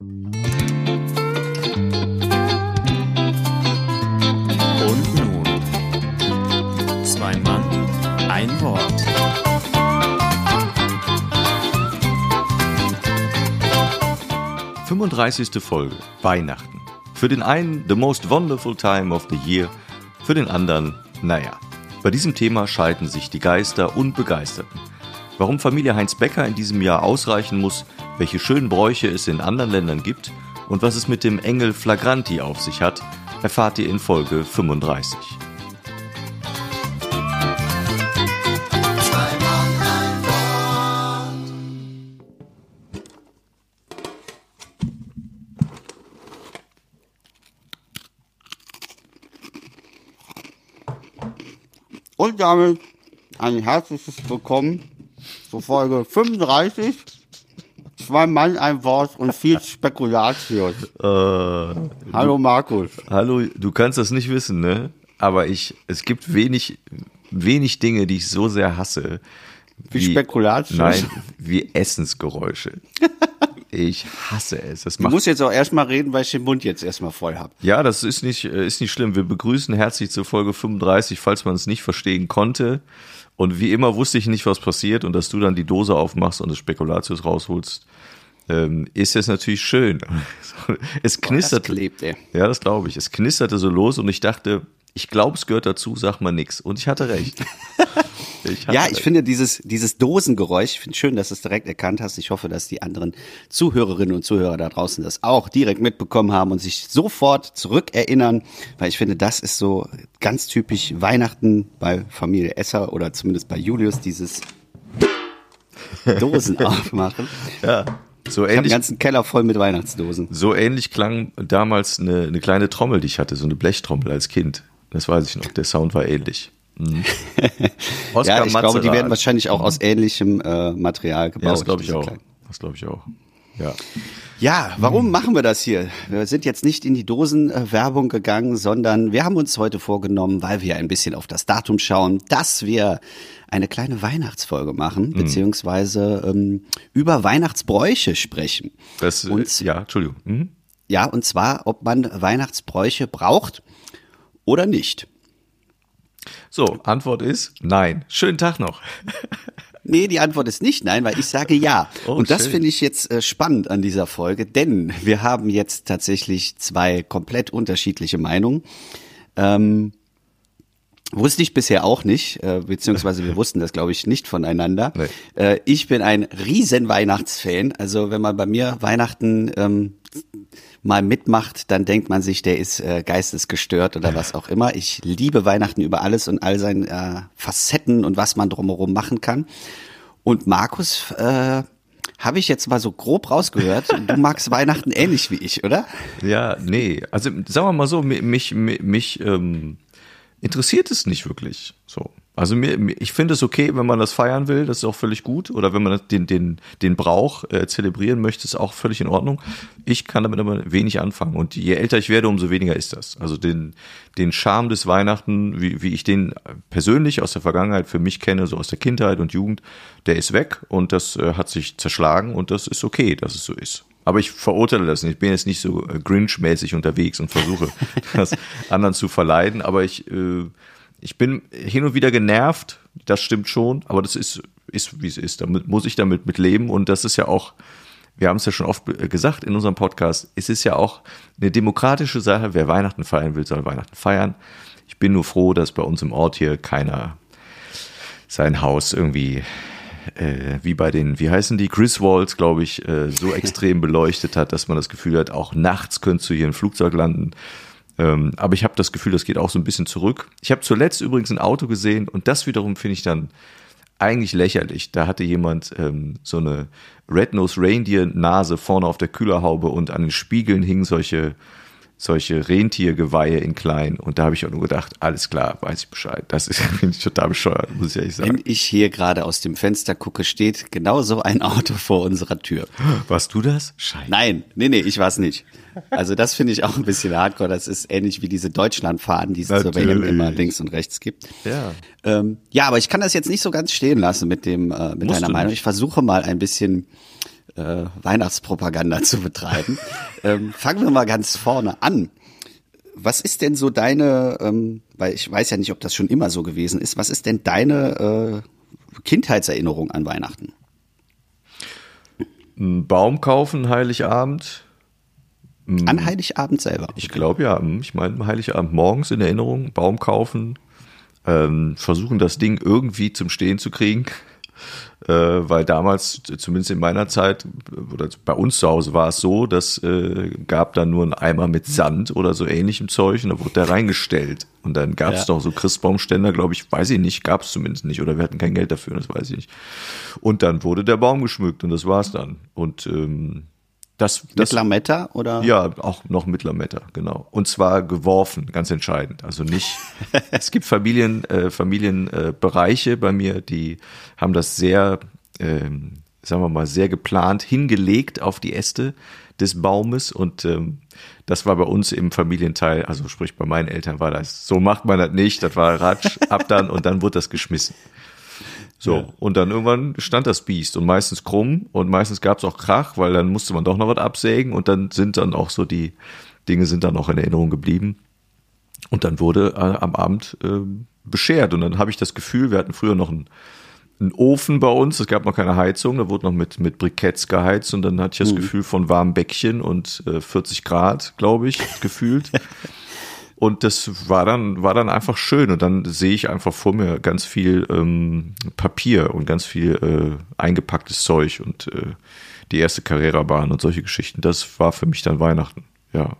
Und nun, zwei Mann, ein Wort. Fünfunddreißigste Folge, Weihnachten. Für den einen the most wonderful time of the year, für den anderen, naja. Bei diesem Thema scheiden sich die Geister und Begeisterten. Warum Familie Heinz Becker in diesem Jahr ausreichen muss, welche schönen Bräuche es in anderen Ländern gibt und was es mit dem Engel Flagranti auf sich hat, erfahrt ihr in Folge 35. Und damit ein herzliches Willkommen zur Folge 35. Zwei Mann, ein Wort und viel Spekulatius. Äh, Hallo Markus. hallo, du kannst das nicht wissen, ne? Aber ich, es gibt wenig, wenig Dinge, die ich so sehr hasse. Wie Spekulatius? Nein, wie Essensgeräusche. Ich hasse es. Das Du musst jetzt auch erstmal reden, weil ich den Mund jetzt erstmal voll hab. Ja, das ist nicht, äh, ist nicht schlimm. Wir begrüßen herzlich zur Folge 35, falls man es nicht verstehen konnte. Und wie immer wusste ich nicht, was passiert und dass du dann die Dose aufmachst und das Spekulatius rausholst, ähm, ist jetzt natürlich schön. Es knisterte. klebt, ey. Ja, das glaube ich. Es knisterte so los und ich dachte, ich glaube, es gehört dazu, sag mal nix. Und ich hatte recht. Ich Ja, ich finde dieses, dieses Dosengeräusch, ich finde schön, dass du es direkt erkannt hast. Ich hoffe, dass die anderen Zuhörerinnen und Zuhörer da draußen das auch direkt mitbekommen haben und sich sofort zurückerinnern, weil ich finde, das ist so ganz typisch Weihnachten bei Familie Esser oder zumindest bei Julius, dieses Dosen aufmachen. ja, so Ich habe ähnlich, ganzen Keller voll mit Weihnachtsdosen. so ähnlich klang damals eine, eine kleine Trommel, die ich hatte, so eine Blechtrommel als Kind. Das weiß ich noch. Der Sound war ähnlich. Mhm. Ja, ich glaube, die Mazerat. werden wahrscheinlich auch aus ähnlichem äh, Material gebaut. Ja, das glaube ich auch. kleinen. Das glaube ich auch. Ja. Ja, warum machen wir das hier? Wir sind jetzt nicht in die Dosenwerbung gegangen, sondern wir haben uns heute vorgenommen, weil wir ein bisschen auf das Datum schauen, dass wir eine kleine Weihnachtsfolge machen, beziehungsweise ähm, über Weihnachtsbräuche sprechen. Das, äh, Und- ja, Entschuldigung. Mhm. Ja, und zwar, ob man Weihnachtsbräuche braucht oder nicht. So, Antwort ist nein. Schönen Tag noch. Nee, die Antwort ist nicht nein, weil ich sage ja. Oh, und das finde ich jetzt äh, spannend an dieser Folge, denn wir haben jetzt tatsächlich zwei komplett unterschiedliche Meinungen. Ähm, wusste ich bisher auch nicht, äh, beziehungsweise wir wussten das, glaube ich, nicht voneinander. Nee. Äh, ich bin ein riesen Weihnachtsfan. Also wenn man bei mir Weihnachten ähm, mal mitmacht, dann denkt man sich, der ist äh, geistesgestört oder was auch immer. Ich liebe Weihnachten über alles und all seine äh, Facetten und was man drumherum machen kann. Und Markus, äh, habe ich jetzt mal so grob rausgehört, du magst Weihnachten ähnlich wie ich, oder? Ja, nee. Also sagen wir mal so, mi- mich, mich, mich ähm, interessiert es nicht wirklich. So. Also mir, ich finde es okay, wenn man das feiern will, das ist auch völlig gut. Oder wenn man den, den, den Brauch äh, zelebrieren möchte, ist auch völlig in Ordnung. Ich kann damit aber wenig anfangen. Und je älter ich werde, umso weniger ist das. Also den, den Charme des Weihnachten, wie, wie ich den persönlich aus der Vergangenheit für mich kenne, so aus der Kindheit und Jugend, der ist weg und das äh, hat sich zerschlagen und das ist okay, dass es so ist. Aber ich verurteile das nicht. Ich bin jetzt nicht so äh, Grinch-mäßig unterwegs und versuche, das anderen zu verleiden. Aber ich, äh, ich bin hin und wieder genervt. Das stimmt schon. Aber das ist, ist wie es ist. Damit muss ich damit mit leben. Und das ist ja auch, wir haben es ja schon oft äh, gesagt in unserem Podcast, es ist ja auch eine demokratische Sache. Wer Weihnachten feiern will, soll Weihnachten feiern. Ich bin nur froh, dass bei uns im Ort hier keiner sein Haus irgendwie äh, wie bei den, wie heißen die, Griswolds, glaube ich, äh, so extrem beleuchtet hat, dass man das Gefühl hat, auch nachts könntest du hier ein Flugzeug landen. Ähm, aber ich habe das Gefühl, das geht auch so ein bisschen zurück. Ich habe zuletzt übrigens ein Auto gesehen und das wiederum finde ich dann eigentlich lächerlich. Da hatte jemand ähm, so eine Red-Nose Reindeer-Nase vorne auf der Kühlerhaube und an den Spiegeln hingen solche, solche Rentiergeweihe in klein. Und da habe ich auch nur gedacht, alles klar, weiß ich Bescheid. Das ist finde ich total bescheuert, muss ich ehrlich sagen. Wenn ich hier gerade aus dem Fenster gucke, steht genau so ein Auto vor unserer Tür. Warst du das? Scheiße. Nein, nee, nee, ich war's nicht. Also das finde ich auch ein bisschen hardcore. Das ist ähnlich wie diese Deutschlandfaden, die es zur WM immer links und rechts gibt. Ja. Ähm, ja, aber ich kann das jetzt nicht so ganz stehen lassen mit dem äh, mit Musst deiner Meinung. Ich versuche mal ein bisschen äh, Weihnachtspropaganda zu betreiben. ähm, fangen wir mal ganz vorne an. Was ist denn so deine, ähm, weil ich weiß ja nicht, ob das schon immer so gewesen ist, was ist denn deine äh, Kindheitserinnerung an Weihnachten? Ein Baum kaufen, Heiligabend. An Heiligabend selber. Ich glaube ja, ich meine Heiligabend morgens in Erinnerung, Baum kaufen, ähm, versuchen das Ding irgendwie zum Stehen zu kriegen. Äh, weil damals, zumindest in meiner Zeit, oder bei uns zu Hause war es so, dass äh, gab dann nur einen Eimer mit Sand oder so ähnlichem Zeug und da wurde der reingestellt. Und dann gab es Ja. noch so Christbaumständer, glaube ich, weiß ich nicht, gab es zumindest nicht oder wir hatten kein Geld dafür, das weiß ich nicht. Und dann wurde der Baum geschmückt und das war's dann. Und ähm, das, Mit das Lametta oder? ja, auch noch mit Lametta, genau. Und zwar geworfen, ganz entscheidend. Also nicht. es gibt Familien, äh, Familienbereiche äh, bei mir, die haben das sehr, ähm, sagen wir mal, sehr geplant hingelegt auf die Äste des Baumes und ähm, das war bei uns im Familienteil, also sprich bei meinen Eltern war das, so macht man das nicht, das war Ratsch, ab dann und dann wurde das geschmissen. So, und dann irgendwann stand das Biest und meistens krumm und meistens gab es auch Krach, weil dann musste man doch noch was absägen und dann sind dann auch so die Dinge sind dann auch in Erinnerung geblieben. Und dann wurde äh, am Abend äh, beschert und dann habe ich das Gefühl, wir hatten früher noch einen, einen Ofen bei uns, es gab noch keine Heizung, da wurde noch mit, mit Briketts geheizt und dann hatte ich das Gefühl von warmem Bäckchen und äh, 40 Grad, glaube ich, gefühlt. Und das war dann, war dann einfach schön. Und dann sehe ich einfach vor mir ganz viel ähm, Papier und ganz viel äh, eingepacktes Zeug und äh, die erste Carrera-Bahn und solche Geschichten. Das war für mich dann Weihnachten. Ja.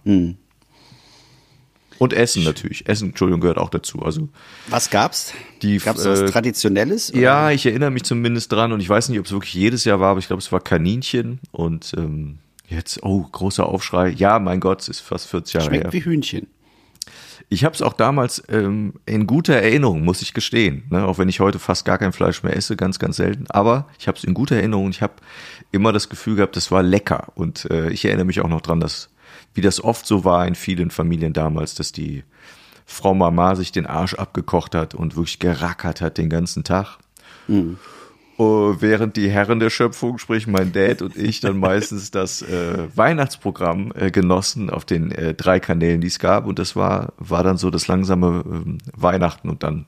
Und Essen natürlich. Essen, Entschuldigung, gehört auch dazu. Also Was gab's? Die, Gab's was äh, Traditionelles? oder? ja, ich erinnere mich zumindest dran und ich weiß nicht, ob es wirklich jedes Jahr war, aber ich glaube, es war Kaninchen und ähm, jetzt, oh, großer Aufschrei. Ja, mein Gott, es ist fast 40 Jahre her. Schmeckt wie Hühnchen. Ich habe es auch damals ähm, in guter Erinnerung, muss ich gestehen. Ne? Auch wenn ich heute fast gar kein Fleisch mehr esse, ganz, ganz selten. Aber ich habe es in guter Erinnerung. Ich habe immer das Gefühl gehabt, das war lecker. Und äh, ich erinnere mich auch noch dran, dass, wie das oft so war in vielen Familien damals, dass die Frau Mama sich den Arsch abgekocht hat und wirklich gerackert hat den ganzen Tag. Äh, während die Herren der Schöpfung, sprich mein Dad und ich, dann meistens das äh, Weihnachtsprogramm äh, genossen auf den äh, drei Kanälen, die es gab. Und das war, war dann so das langsame ähm, Weihnachten. Und dann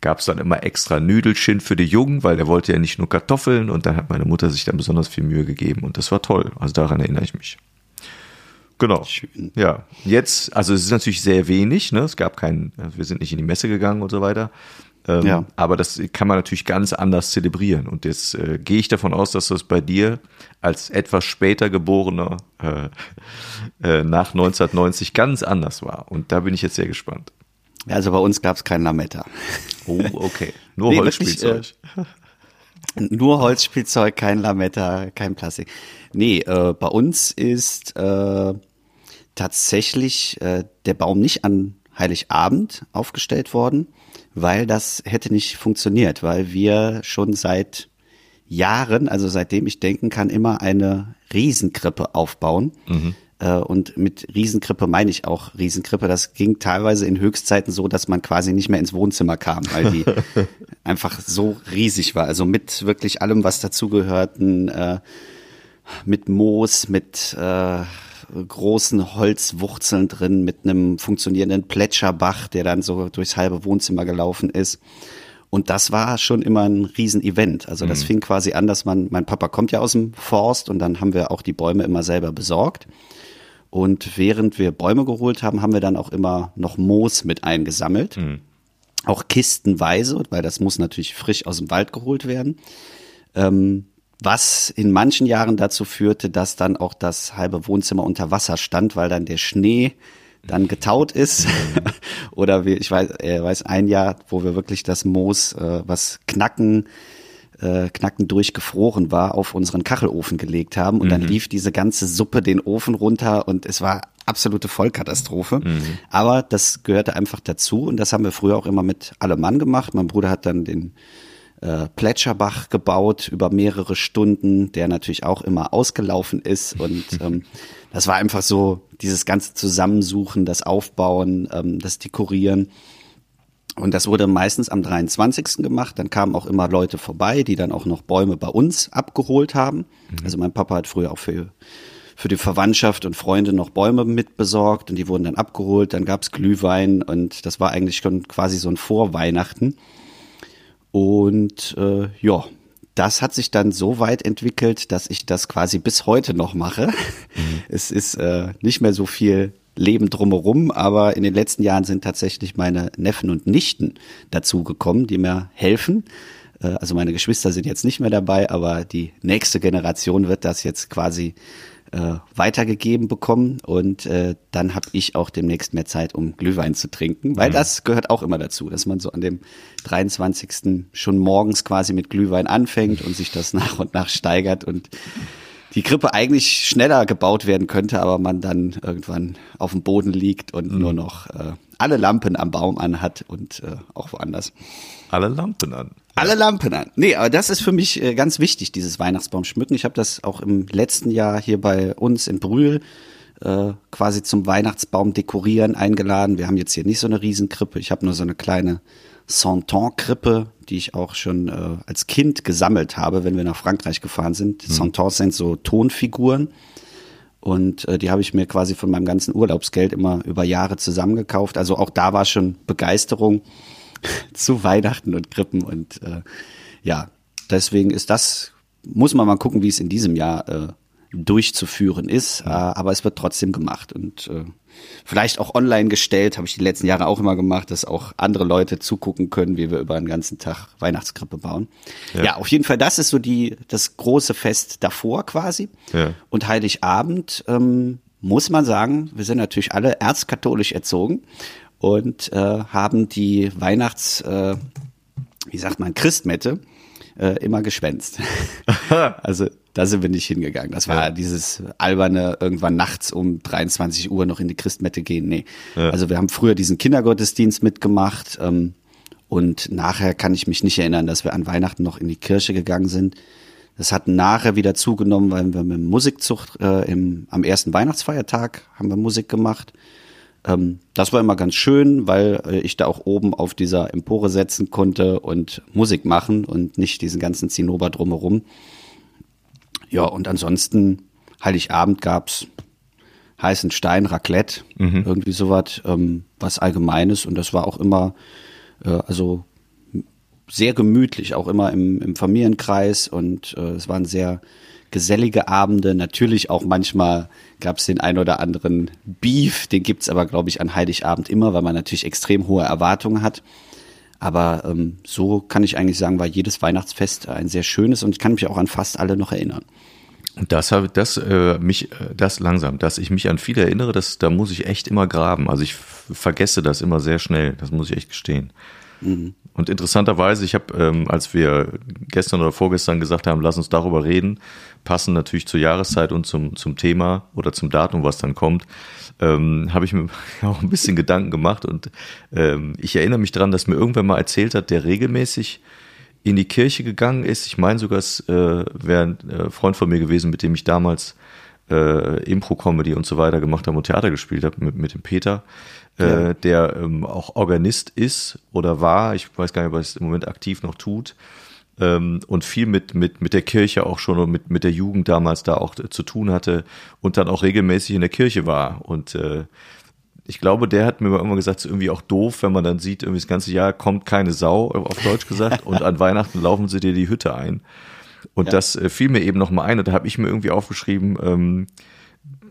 gab es dann immer extra Nüdelchen für die Jungen, weil der wollte ja nicht nur Kartoffeln. Und dann hat meine Mutter sich dann besonders viel Mühe gegeben. Und das war toll. Also daran erinnere ich mich. Genau. Schön. Ja, jetzt, also es ist natürlich sehr wenig, ne? Es gab keinen, wir sind nicht in die Messe gegangen und so weiter. Ähm, Ja. Aber das kann man natürlich ganz anders zelebrieren. Und jetzt äh, gehe ich davon aus, dass das bei dir als etwas später geborener äh, äh, nach 1990 ganz anders war. Und da bin ich jetzt sehr gespannt. Also bei uns gab's kein Lametta. Oh, okay. Nur Nee, wirklich, Holzspielzeug. Nur Holzspielzeug, kein Lametta, kein Plastik. Nee, äh, bei uns ist äh, tatsächlich äh, der Baum nicht an Heiligabend aufgestellt worden, weil das hätte nicht funktioniert, weil wir schon seit Jahren, also seitdem ich denken kann, immer eine Riesenkrippe aufbauen. Äh, Und mit Riesenkrippe meine ich auch Riesenkrippe. Das ging teilweise in Höchstzeiten so, dass man quasi nicht mehr ins Wohnzimmer kam, weil die einfach so riesig war. Also mit wirklich allem, was dazugehörten, äh, mit Moos, mit äh, großen Holzwurzeln drin, mit einem funktionierenden Plätscherbach, der dann so durchs halbe Wohnzimmer gelaufen ist. Und das war schon immer ein Riesenevent. Also das fing quasi an, dass man, mein Papa kommt ja aus dem Forst und dann haben wir auch die Bäume immer selber besorgt. Und während wir Bäume geholt haben, haben wir dann auch immer noch Moos mit eingesammelt. Auch kistenweise, weil das muss natürlich frisch aus dem Wald geholt werden. Ähm, was in manchen Jahren dazu führte, dass dann auch das halbe Wohnzimmer unter Wasser stand, weil dann der Schnee dann getaut ist. Oder wie, ich weiß, äh, weiß ein Jahr, wo wir wirklich das Moos, äh, was knacken, äh, knacken durchgefroren war, auf unseren Kachelofen gelegt haben. Und dann lief diese ganze Suppe den Ofen runter und es war absolute Vollkatastrophe. Aber das gehörte einfach dazu und das haben wir früher auch immer mit allem Mann gemacht. Mein Bruder hat dann den äh, Plätscherbach gebaut über mehrere Stunden, der natürlich auch immer ausgelaufen ist. Und ähm, das war einfach so dieses ganze Zusammensuchen, das Aufbauen, ähm, das Dekorieren. Und das wurde meistens am 23. gemacht. Dann kamen auch immer Leute vorbei, die dann auch noch Bäume bei uns abgeholt haben. Mhm. Also mein Papa hat früher auch für, für die Verwandtschaft und Freunde noch Bäume mitbesorgt und die wurden dann abgeholt. Dann gab's Glühwein und das war eigentlich schon quasi so ein Vorweihnachten. Und äh, ja, das hat sich dann so weit entwickelt, dass ich das quasi bis heute noch mache. Mhm. Es ist äh, nicht mehr so viel Leben drumherum, aber in den letzten Jahren sind tatsächlich meine Neffen und Nichten dazugekommen, die mir helfen. Äh, also meine Geschwister sind jetzt nicht mehr dabei, aber die nächste Generation wird das jetzt quasi äh, weitergegeben bekommen und äh, dann habe ich auch demnächst mehr Zeit, um Glühwein zu trinken, weil mhm. das gehört auch immer dazu, dass man so an dem 23. schon morgens quasi mit Glühwein anfängt und sich das nach und nach steigert und die Krippe eigentlich schneller gebaut werden könnte, aber man dann irgendwann auf dem Boden liegt und mhm. nur noch äh, alle Lampen am Baum anhat und äh, auch woanders. Alle Lampen an. Alle Lampen an. Nee, aber das ist für mich äh, ganz wichtig, dieses Weihnachtsbaum schmücken. Ich habe das auch im letzten Jahr hier bei uns in Brühl äh, quasi zum Weihnachtsbaum dekorieren eingeladen. Wir haben jetzt hier nicht so eine Riesenkrippe. Ich habe nur so eine kleine Santon-Krippe, die ich auch schon äh, als Kind gesammelt habe, wenn wir nach Frankreich gefahren sind. Mhm. Santons sind so Tonfiguren. Und äh, die habe ich mir quasi von meinem ganzen Urlaubsgeld immer über Jahre zusammengekauft. Also auch da war schon Begeisterung zu Weihnachten und Krippen. Und äh, ja, deswegen ist das, muss man mal gucken, wie es in diesem Jahr äh, durchzuführen ist. Äh, aber es wird trotzdem gemacht. Und äh, vielleicht auch online gestellt, habe ich die letzten Jahre auch immer gemacht, dass auch andere Leute zugucken können, wie wir über einen ganzen Tag Weihnachtskrippe bauen. Ja, ja auf jeden Fall, das ist so die das große Fest davor quasi. Ja. Und Heiligabend ähm, muss man sagen, wir sind natürlich alle erzkatholisch erzogen und äh, haben die Weihnachts, äh, wie sagt man, Christmette äh, immer geschwänzt. also da sind wir nicht hingegangen. Das war ja. dieses alberne, irgendwann nachts um 23 Uhr noch in die Christmette gehen. Nee. Ja. Also wir haben früher diesen Kindergottesdienst mitgemacht ähm, und nachher kann ich mich nicht erinnern, dass wir an Weihnachten noch in die Kirche gegangen sind. Das hat nachher wieder zugenommen, weil wir mit Musikzucht äh, im, am ersten Weihnachtsfeiertag haben wir Musik gemacht. Ähm, das war immer ganz schön, weil äh, ich da auch oben auf dieser Empore setzen konnte und Musik machen und nicht diesen ganzen Zinnober drumherum. Ja, und ansonsten Heiligabend gab's heißen Stein, Raclette, mhm. irgendwie sowas, ähm, was Allgemeines. Und das war auch immer, äh, also sehr gemütlich, auch immer im, im Familienkreis. Und äh, es waren sehr gesellige Abende. Natürlich auch manchmal gab es den ein oder anderen Beef, den gibt's aber, glaube ich, an Heiligabend immer, weil man natürlich extrem hohe Erwartungen hat. Aber ähm, so kann ich eigentlich sagen, war jedes Weihnachtsfest ein sehr schönes und ich kann mich auch an fast alle noch erinnern. Und das habe das äh, mich äh, das langsam, dass ich mich an viele erinnere, das da muss ich echt immer graben. Also ich vergesse das immer sehr schnell. Das muss ich echt gestehen. Mhm. Und interessanterweise, ich habe, ähm, als wir gestern oder vorgestern gesagt haben, lass uns darüber reden, passen natürlich zur Jahreszeit und zum zum Thema oder zum Datum, was dann kommt, ähm, habe ich mir auch ein bisschen Gedanken gemacht und ähm, ich erinnere mich dran, dass mir irgendwer mal erzählt hat, der regelmäßig in die Kirche gegangen ist. Ich meine sogar, es äh, wäre ein äh, Freund von mir gewesen, mit dem ich damals äh, Impro-Comedy und so weiter gemacht habe und Theater gespielt habe, mit, mit dem Peter, äh, ja. der ähm, auch Organist ist oder war. Ich weiß gar nicht, ob er es im Moment aktiv noch tut. Ähm, und viel mit, mit, mit der Kirche auch schon und mit, mit der Jugend damals da auch zu tun hatte und dann auch regelmäßig in der Kirche war. Und äh, ich glaube, der hat mir immer gesagt, es ist irgendwie auch doof, wenn man dann sieht, irgendwie das ganze Jahr kommt keine Sau, auf Deutsch gesagt, und an Weihnachten laufen sie dir die Hütte ein. Und ja. das äh, fiel mir eben noch mal ein, und da habe ich mir irgendwie aufgeschrieben, ähm,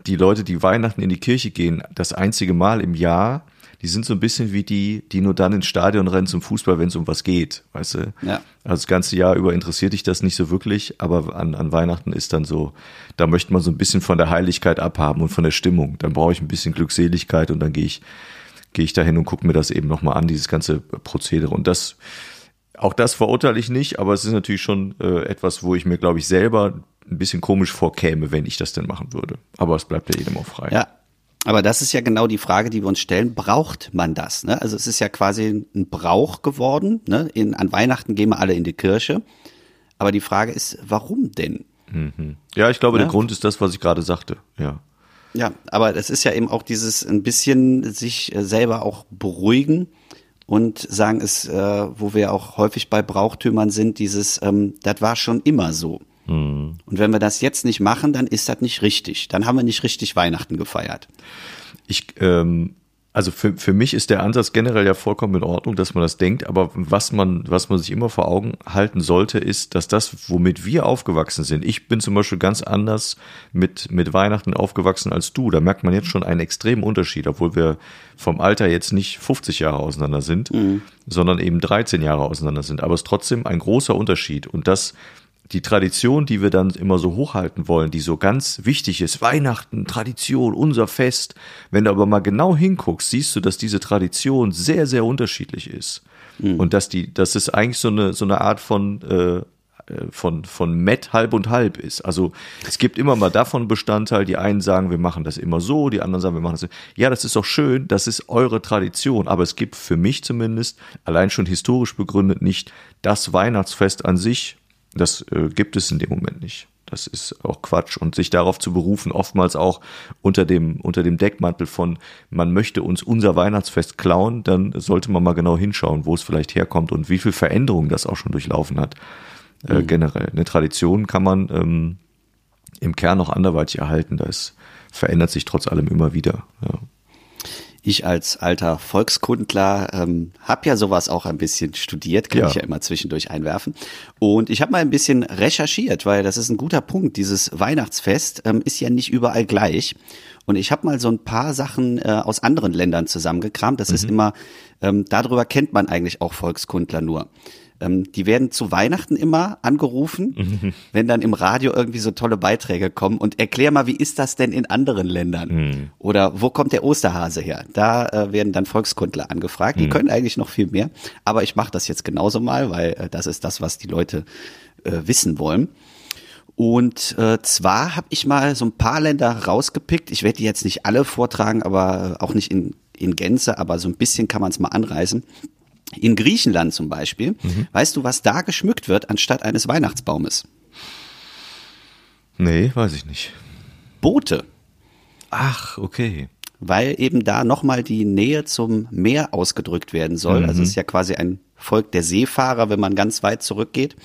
die Leute, die Weihnachten in die Kirche gehen, das einzige Mal im Jahr, die sind so ein bisschen wie die, die nur dann ins Stadion rennen zum Fußball, wenn es um was geht, weißt du? Ja. Also das ganze Jahr über interessiert dich das nicht so wirklich, aber an, an Weihnachten ist dann so, da möchte man so ein bisschen von der Heiligkeit abhaben und von der Stimmung. Dann brauche ich ein bisschen Glückseligkeit und dann gehe ich, gehe ich dahin und gucke mir das eben nochmal an, dieses ganze Prozedere. Und das, auch das verurteile ich nicht, aber es ist natürlich schon äh, etwas, wo ich mir, glaube ich, selber ein bisschen komisch vorkäme, wenn ich das denn machen würde. Aber es bleibt ja jedem auch frei. Ja, aber das ist ja genau die Frage, die wir uns stellen. Braucht man das? Ne? Also es ist ja quasi ein Brauch geworden. Ne? In, an Weihnachten gehen wir alle in die Kirche. Aber die Frage ist, warum denn? Mhm. Ja, ich glaube, ja? der Grund ist das, was ich gerade sagte. Ja. Ja, aber es ist ja eben auch dieses ein bisschen sich selber auch beruhigen und sagen es, äh, wo wir auch häufig bei Brauchtümern sind, dieses, ähm, das war schon immer so. Und wenn wir das jetzt nicht machen, dann ist das nicht richtig. Dann haben wir nicht richtig Weihnachten gefeiert. Ich, ähm, also für, für mich ist der Ansatz generell ja vollkommen in Ordnung, dass man das denkt, aber was man, was man sich immer vor Augen halten sollte, ist, dass das, womit wir aufgewachsen sind, ich bin zum Beispiel ganz anders mit, mit Weihnachten aufgewachsen als du. Da merkt man jetzt schon einen extremen Unterschied, obwohl wir vom Alter jetzt nicht 50 Jahre auseinander sind, sondern eben 13 Jahre auseinander sind. Aber es ist trotzdem ein großer Unterschied. Und das, die Tradition, die wir dann immer so hochhalten wollen, die so ganz wichtig ist, Weihnachten, Tradition, unser Fest. Wenn du aber mal genau hinguckst, siehst du, dass diese Tradition sehr, sehr unterschiedlich ist. Und dass die, dass es eigentlich so eine, so eine Art von, äh, äh, von, von Met halb und halb ist. Also es gibt immer mal davon Bestandteil, die einen sagen, wir machen das immer so, die anderen sagen, wir machen das so. Ja, das ist auch schön, das ist eure Tradition, aber es gibt für mich zumindest, allein schon historisch begründet, nicht das Weihnachtsfest an sich, das äh, gibt es in dem Moment nicht. Das ist auch Quatsch. Und sich darauf zu berufen, oftmals auch unter dem, unter dem Deckmantel von, man möchte uns unser Weihnachtsfest klauen, dann sollte man mal genau hinschauen, wo es vielleicht herkommt und wie viel Veränderung das auch schon durchlaufen hat. Äh, generell. Eine Tradition kann man ähm, im Kern noch anderweitig erhalten. Das verändert sich trotz allem immer wieder. Ja. Ich als alter Volkskundler ähm, habe ja sowas auch ein bisschen studiert, kann Ja. ich ja immer zwischendurch einwerfen. Und ich habe mal ein bisschen recherchiert, weil das ist ein guter Punkt. Dieses Weihnachtsfest ähm, ist ja nicht überall gleich. Und ich habe mal so ein paar Sachen äh, aus anderen Ländern zusammengekramt. Das ist immer, ähm, darüber kennt man eigentlich auch Volkskundler nur. Ähm, die werden zu Weihnachten immer angerufen, wenn dann im Radio irgendwie so tolle Beiträge kommen und erklär mal, wie ist das denn in anderen Ländern? Oder wo kommt der Osterhase her? Da äh, werden dann Volkskundler angefragt. Die können eigentlich noch viel mehr, aber ich mache das jetzt genauso mal, weil äh, das ist das, was die Leute äh, wissen wollen. Und äh, zwar habe ich mal so ein paar Länder rausgepickt. Ich werde die jetzt nicht alle vortragen, aber äh, auch nicht in, in Gänze, aber so ein bisschen kann man es mal anreißen. In Griechenland zum Beispiel, weißt du, was da geschmückt wird anstatt eines Weihnachtsbaumes? Nee, weiß ich nicht. Boote, Ach, okay. weil eben da nochmal die Nähe zum Meer ausgedrückt werden soll. Also es ist ja quasi ein Volk der Seefahrer, wenn man ganz weit zurückgeht.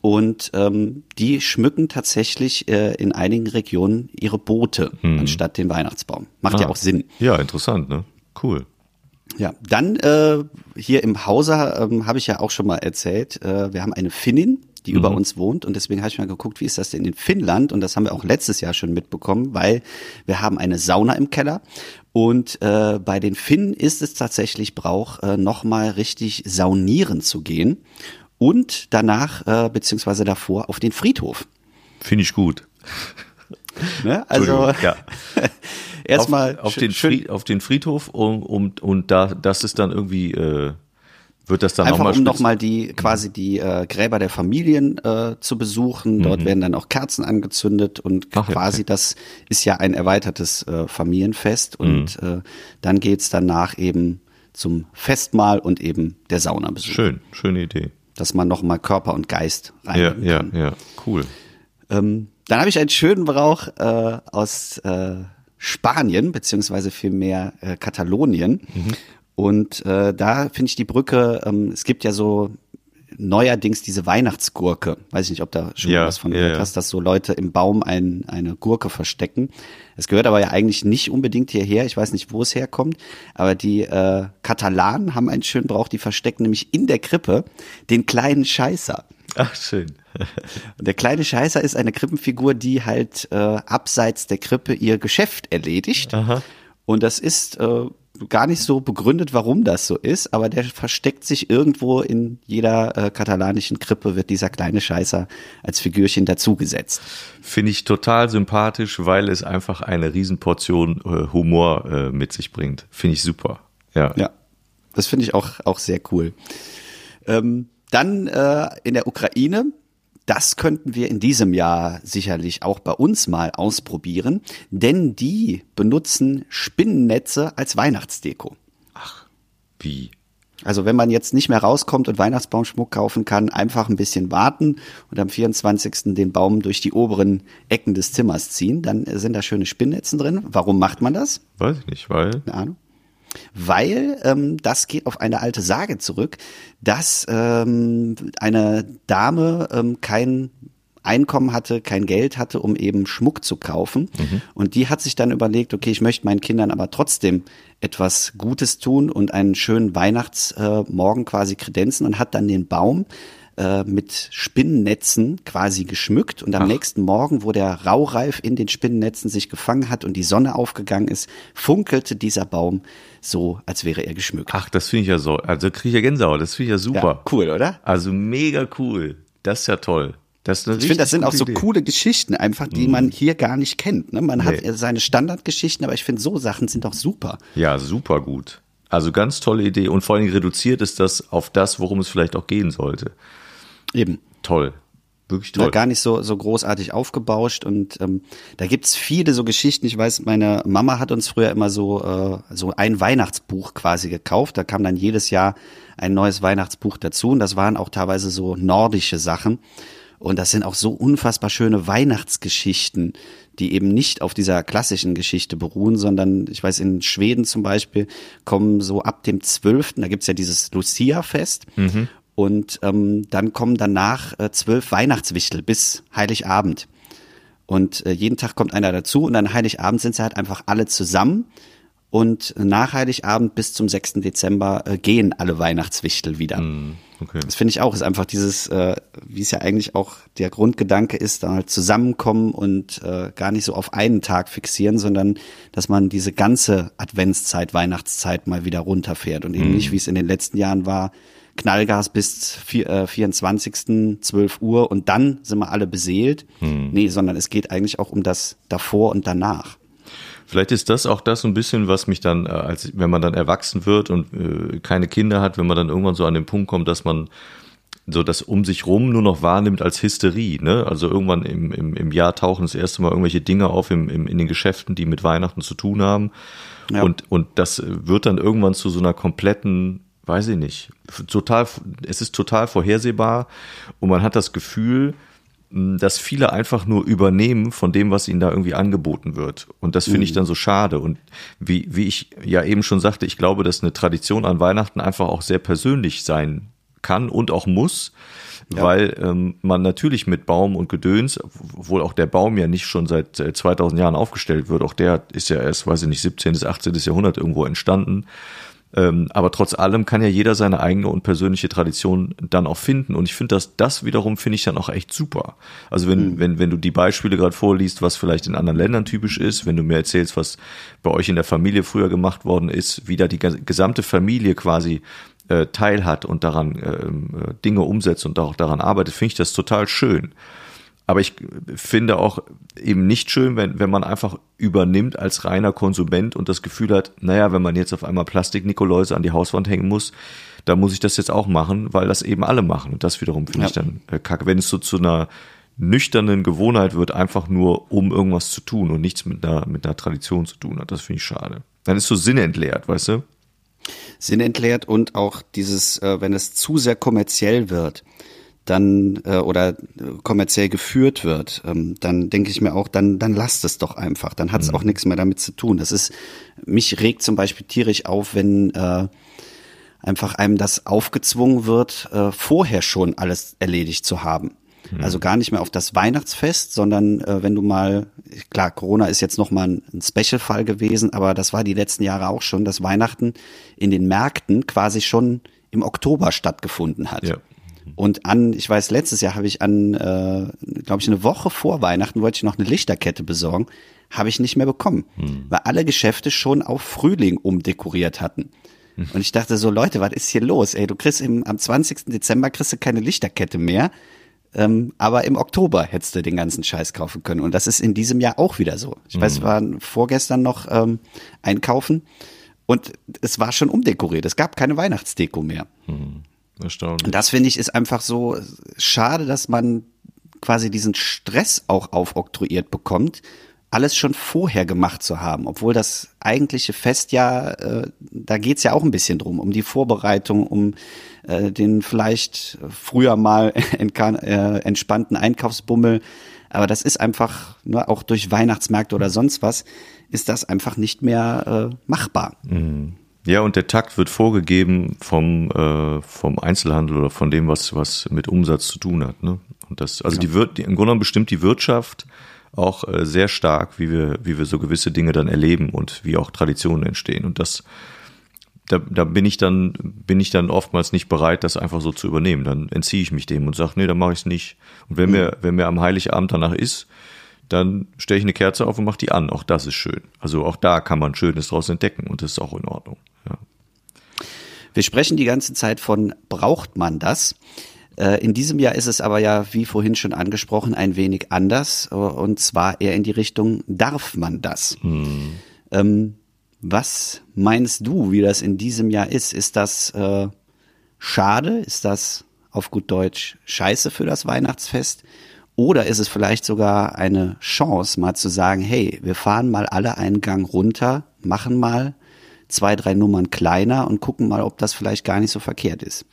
Und ähm, die schmücken tatsächlich äh, in einigen Regionen ihre Boote anstatt den Weihnachtsbaum. Macht ja Ah. auch Sinn. Ja, interessant, ne? Cool. Ja, dann äh, hier im Hauser ähm, habe ich ja auch schon mal erzählt, äh, wir haben eine Finnin, die über uns wohnt und deswegen habe ich mal geguckt, wie ist das denn in Finnland und das haben wir auch letztes Jahr schon mitbekommen, weil wir haben eine Sauna im Keller und äh, bei den Finnen ist es tatsächlich Brauch, äh, nochmal richtig saunieren zu gehen und danach äh, beziehungsweise davor auf den Friedhof. Finde ich gut. Ne? Also ja. erstmal auf, auf, den Fried, auf den Friedhof um, um, und da das ist dann irgendwie äh, wird das dann Einfach nochmal um nochmal die quasi die äh, Gräber der Familien äh, zu besuchen. Dort werden dann auch Kerzen angezündet und Mhm. Ach ja, quasi okay. das ist ja ein erweitertes äh, Familienfest Mhm. und äh, dann geht's danach eben zum Festmahl und eben der Saunabesuch, schön, schöne Idee. dass man nochmal Körper und Geist Ja, rein ja, kann. ja, cool. Ähm, dann habe ich einen schönen Brauch äh, aus äh, Spanien, beziehungsweise vielmehr äh, Katalonien. Und äh, da finde ich die Brücke, ähm, es gibt ja so neuerdings diese Weihnachtsgurke. Weiß ich nicht, ob da schon Ja, was von gehört ja. hast, dass so Leute im Baum ein, eine Gurke verstecken. Es gehört aber ja eigentlich nicht unbedingt hierher. Ich weiß nicht, wo es herkommt. Aber die äh, Katalanen haben einen schönen Brauch, die verstecken nämlich in der Krippe den kleinen Scheißer. Ach, schön. Der kleine Scheißer ist eine Krippenfigur, die halt äh, abseits der Krippe ihr Geschäft erledigt. Und das ist äh, gar nicht so begründet, warum das so ist, aber der versteckt sich irgendwo in jeder äh, katalanischen Krippe, wird dieser kleine Scheißer als Figürchen dazugesetzt. Finde ich total sympathisch, weil es einfach eine Riesenportion äh, Humor äh, mit sich bringt. Finde ich super. Ja. Ja, das finde ich auch, auch sehr cool. Ähm, dann äh, in der Ukraine, das könnten wir in diesem Jahr sicherlich auch bei uns mal ausprobieren, denn die benutzen Spinnennetze als Weihnachtsdeko. Wie? Also wenn man jetzt nicht mehr rauskommt und Weihnachtsbaumschmuck kaufen kann, einfach ein bisschen warten und am 24. den Baum durch die oberen Ecken des Zimmers ziehen, dann sind da schöne Spinnnetzen drin. Warum macht man das? Weiß ich nicht, weil. Eine Ahnung? Weil ähm, das geht auf eine alte Sage zurück, dass ähm, eine Dame ähm, kein Einkommen hatte, kein Geld hatte, um eben Schmuck zu kaufen. Mhm. Und die hat sich dann überlegt, okay, ich möchte meinen Kindern aber trotzdem etwas Gutes tun und einen schönen Weihnachtsmorgen äh, quasi kredenzen und hat dann den Baum äh, mit Spinnennetzen quasi geschmückt und am Ach. nächsten Morgen, wo der Raureif in den Spinnennetzen sich gefangen hat und die Sonne aufgegangen ist, funkelte dieser Baum so, als wäre er geschmückt. Ach, das finde ich ja so, also kriege ich ja Gänsehaut, das finde ich ja super. Ja, cool, oder? Also mega cool. Das ist ja toll. Das ich finde, das sind auch so Idee. coole Geschichten einfach, die mhm. man hier gar nicht kennt. Ne? Man nee. hat seine Standardgeschichten, aber ich finde, so Sachen sind auch super. Ja, super gut. Also ganz tolle Idee und vor allem reduziert ist das auf das, worum es vielleicht auch gehen sollte. Eben. Toll. Wirklich toll. Ja, gar nicht so, so großartig aufgebauscht und ähm, da gibt's viele so Geschichten. Ich weiß, meine Mama hat uns früher immer so, äh, so ein Weihnachtsbuch quasi gekauft. Da kam dann jedes Jahr ein neues Weihnachtsbuch dazu und das waren auch teilweise so nordische Sachen. Und das sind auch so unfassbar schöne Weihnachtsgeschichten, die eben nicht auf dieser klassischen Geschichte beruhen, sondern ich weiß, in Schweden zum Beispiel kommen so ab dem 12., da gibt's ja dieses Lucia-Fest. Mhm. Und ähm, dann kommen danach äh, zwölf Weihnachtswichtel bis Heiligabend. Und äh, jeden Tag kommt einer dazu und an Heiligabend sind sie halt einfach alle zusammen. Und nach Heiligabend bis zum 6. Dezember äh, gehen alle Weihnachtswichtel wieder. Mm, okay. Das finde ich auch, ist einfach dieses, äh, wie es ja eigentlich auch der Grundgedanke ist, da halt zusammenkommen und äh, gar nicht so auf einen Tag fixieren, sondern dass man diese ganze Adventszeit, Weihnachtszeit mal wieder runterfährt und eben mm. nicht, wie es in den letzten Jahren war, Knallgas bis vier, äh, 24. 12 Uhr und dann sind wir alle beseelt. Hm. Nee, sondern es geht eigentlich auch um das davor und danach. Vielleicht ist das auch das so ein bisschen, was mich dann, äh, als wenn man dann erwachsen wird und äh, keine Kinder hat, wenn man dann irgendwann so an den Punkt kommt, dass man so das um sich rum nur noch wahrnimmt als Hysterie. Ne? Also irgendwann im, im, im Jahr tauchen das erste Mal irgendwelche Dinge auf im, im, in den Geschäften, die mit Weihnachten zu tun haben. Ja. Und, und das wird dann irgendwann zu so einer kompletten weiß ich nicht, total, es ist total vorhersehbar und man hat das Gefühl, dass viele einfach nur übernehmen von dem, was ihnen da irgendwie angeboten wird. Und das finde ich mhm. dann so schade. Und wie, wie ich ja eben schon sagte, ich glaube, dass eine Tradition an Weihnachten einfach auch sehr persönlich sein kann und auch muss. Ja. Weil ähm, man natürlich mit Baum und Gedöns, obwohl auch der Baum ja nicht schon seit 2000 Jahren aufgestellt wird, auch der ist ja erst, weiß ich nicht, 17. bis 18. Jahrhundert irgendwo entstanden. Ähm, aber trotz allem kann ja jeder seine eigene und persönliche Tradition dann auch finden. Und ich finde, dass das wiederum finde ich dann auch echt super. Also wenn, mhm. wenn, wenn du die Beispiele gerade vorliest, was vielleicht in anderen Ländern typisch ist, wenn du mir erzählst, was bei euch in der Familie früher gemacht worden ist, wie da die gesamte Familie quasi äh, teilhat und daran ähm, äh, Dinge umsetzt und auch daran arbeitet, finde ich das total schön. Aber ich finde auch eben nicht schön, wenn, wenn man einfach übernimmt als reiner Konsument und das Gefühl hat, naja, wenn man jetzt auf einmal Plastik-Nikoläuse an die Hauswand hängen muss, da muss ich das jetzt auch machen, weil das eben alle machen. Und das wiederum finde ja. ich dann äh, kacke. Wenn es so zu einer nüchternen Gewohnheit wird, einfach nur um irgendwas zu tun und nichts mit einer, mit einer Tradition zu tun hat, das finde ich schade. Dann ist so sinnentleert, weißt du? Sinnentleert und auch dieses, äh, wenn es zu sehr kommerziell wird, dann äh, oder kommerziell geführt wird, ähm, dann denke ich mir auch, dann dann lasst es doch einfach. Dann hat es mhm. auch nichts mehr damit zu tun. Das ist mich regt zum Beispiel tierisch auf, wenn äh, einfach einem das aufgezwungen wird, äh, vorher schon alles erledigt zu haben. Mhm. Also gar nicht mehr auf das Weihnachtsfest, sondern äh, wenn du mal, klar, Corona ist jetzt noch mal ein, ein Special-Fall gewesen, aber das war die letzten Jahre auch schon, dass Weihnachten in den Märkten quasi schon im Oktober stattgefunden hat. Ja. Und an, ich weiß, letztes Jahr habe ich an, äh, glaube ich, eine Woche vor Weihnachten wollte ich noch eine Lichterkette besorgen, habe ich nicht mehr bekommen, hm. weil alle Geschäfte schon auf Frühling umdekoriert hatten. Hm. Und ich dachte so, Leute, was ist hier los? Ey, du kriegst im, am 20. Dezember kriegst du keine Lichterkette mehr. Ähm, aber im Oktober hättest du den ganzen Scheiß kaufen können. Und das ist in diesem Jahr auch wieder so. Ich weiß, wir hm. waren vorgestern noch ähm, einkaufen und es war schon umdekoriert. Es gab keine Weihnachtsdeko mehr. Hm. Erstaunlich. Und das finde ich ist einfach so schade, dass man quasi diesen Stress auch aufoktroyiert bekommt, alles schon vorher gemacht zu haben, obwohl das eigentliche Fest ja, äh, da geht's ja auch ein bisschen drum, um die Vorbereitung, um äh, den vielleicht früher mal äh, entspannten Einkaufsbummel. Aber das ist einfach, ne, auch durch Weihnachtsmärkte oder sonst was, ist das einfach nicht mehr äh, machbar. Mhm. Ja, und der Takt wird vorgegeben vom, äh, vom Einzelhandel oder von dem, was, was mit Umsatz zu tun hat. Ne? Und das, also ja. die wird, im Grunde genommen bestimmt die Wirtschaft auch äh, sehr stark, wie wir, wie wir so gewisse Dinge dann erleben und wie auch Traditionen entstehen. Und das, da, da bin ich dann, bin ich dann oftmals nicht bereit, das einfach so zu übernehmen. Dann entziehe ich mich dem und sage, nee, dann mache ich es nicht. Und wenn mhm. mir, wenn mir am Heiligabend danach ist, dann stelle ich eine Kerze auf und mache die an. Auch das ist schön. Also auch da kann man Schönes draus entdecken und das ist auch in Ordnung. Wir sprechen die ganze Zeit von, braucht man das? Äh, in diesem Jahr ist es aber ja, wie vorhin schon angesprochen, ein wenig anders. Äh, und zwar eher in die Richtung, darf man das? Hm. Ähm, was meinst du, wie das in diesem Jahr ist? Ist das äh, schade? Ist das auf gut Deutsch scheiße für das Weihnachtsfest? Oder ist es vielleicht sogar eine Chance, mal zu sagen, hey, wir fahren mal alle einen Gang runter, machen mal zwei, drei Nummern kleiner und gucken mal, ob das vielleicht gar nicht so verkehrt ist.